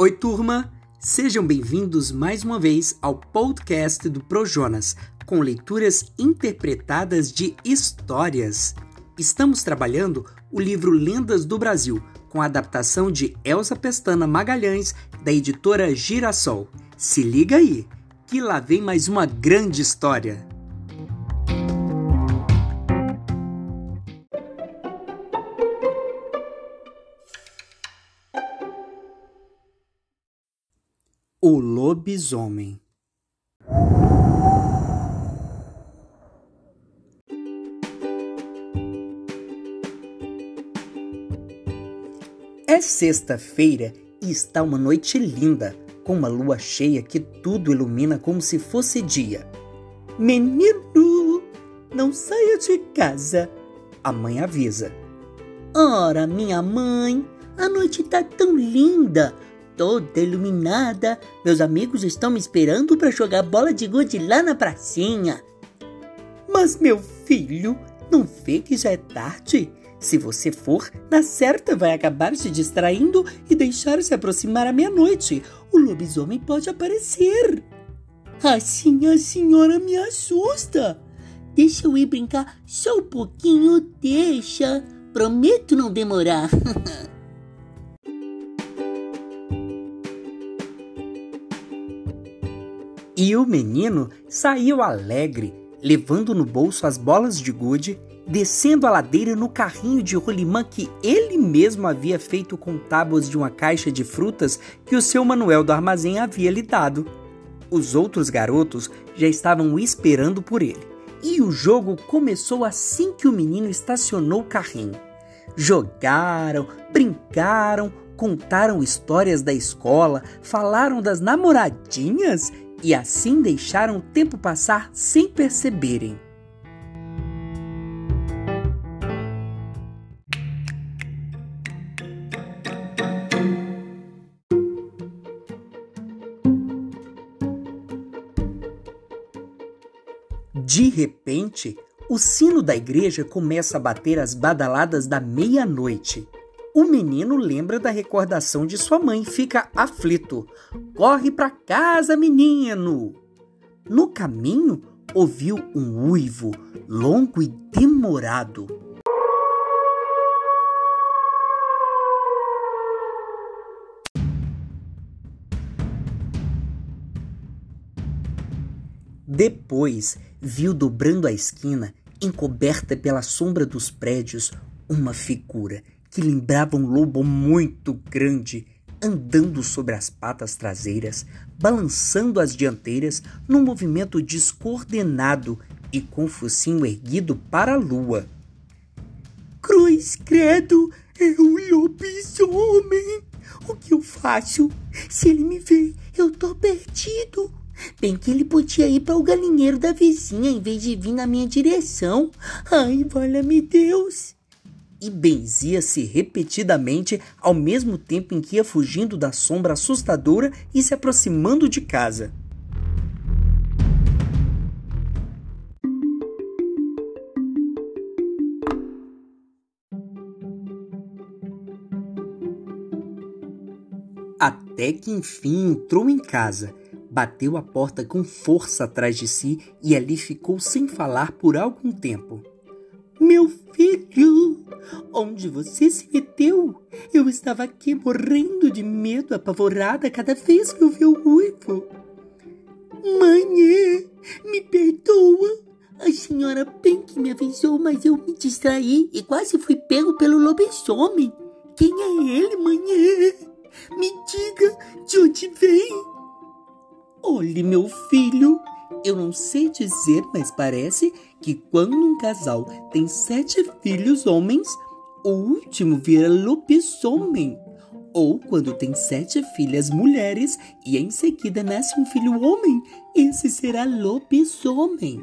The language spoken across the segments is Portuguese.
Oi, turma! Sejam bem-vindos mais uma vez ao podcast do Projonas, com leituras interpretadas de histórias. Estamos trabalhando o livro Lendas do Brasil, com a adaptação de Elsa Pestana Magalhães, da editora Girassol. Se liga aí, que lá vem mais uma grande história. O lobisomem. É sexta-feira e está uma noite linda, com uma lua cheia que tudo ilumina como se fosse dia. Menino, não saia de casa, a mãe avisa. Ora, minha mãe, a noite está tão linda toda iluminada. Meus amigos estão me esperando para jogar bola de gude lá na pracinha. Mas, meu filho, não vê que já é tarde? Se você for, na certa vai acabar se distraindo e deixar se aproximar à meia-noite. O lobisomem pode aparecer. Assim a senhora me assusta. Deixa eu ir brincar só um pouquinho, deixa. Prometo não demorar. E o menino saiu alegre, levando no bolso as bolas de gude, descendo a ladeira no carrinho de rolimã que ele mesmo havia feito com tábuas de uma caixa de frutas que o seu Manuel do armazém havia lhe dado. Os outros garotos já estavam esperando por ele. E o jogo começou assim que o menino estacionou o carrinho. Jogaram, brincaram, contaram histórias da escola, falaram das namoradinhas e assim deixaram o tempo passar sem perceberem. De repente, o sino da igreja começa a bater as badaladas da meia-noite. O menino lembra da recordação de sua mãe fica aflito. Corre para casa, menino! No caminho, ouviu um uivo longo e demorado. Depois, viu dobrando a esquina, encoberta pela sombra dos prédios, uma figura que lembrava um lobo muito grande, andando sobre as patas traseiras, balançando as dianteiras num movimento descoordenado e com o focinho erguido para a lua. Cruz credo, é um lobisomem! O que eu faço? Se ele me vê, eu tô perdido. Bem que ele podia ir para o galinheiro da vizinha em vez de vir na minha direção. Ai, valha-me Deus! E benzia-se repetidamente ao mesmo tempo em que ia fugindo da sombra assustadora e se aproximando de casa. Até que enfim entrou em casa, bateu a porta com força atrás de si e ali ficou sem falar por algum tempo. Meu filho, onde você se meteu? Eu estava aqui morrendo de medo, apavorada cada vez que eu vi o uivo. Mãe, me perdoa. A senhora bem que me avisou, mas eu me distraí e quase fui pego pelo lobisomem. Quem é ele, mãe? Me diga de onde vem. Olhe, meu filho, eu não sei dizer, mas parece que quando um casal tem sete filhos homens, o último vira lobisomem. Ou quando tem sete filhas mulheres e em seguida nasce um filho homem, esse será lobisomem.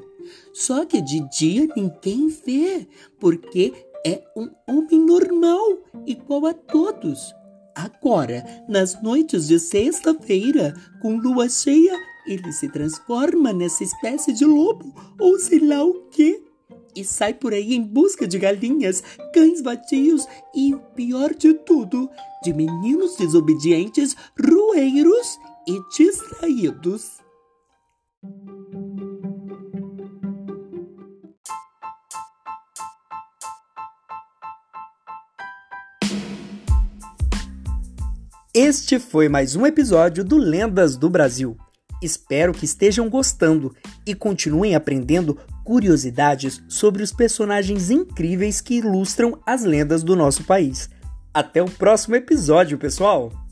Só que de dia ninguém vê, porque é um homem normal, igual a todos. Agora, nas noites de sexta-feira, com lua cheia ele se transforma nessa espécie de lobo ou sei lá o que. e sai por aí em busca de galinhas, cães vadios e, o pior de tudo, de meninos desobedientes, rueiros e distraídos. Este foi mais um episódio do Lendas do Brasil. Espero que estejam gostando e continuem aprendendo curiosidades sobre os personagens incríveis que ilustram as lendas do nosso país. Até o próximo episódio, pessoal!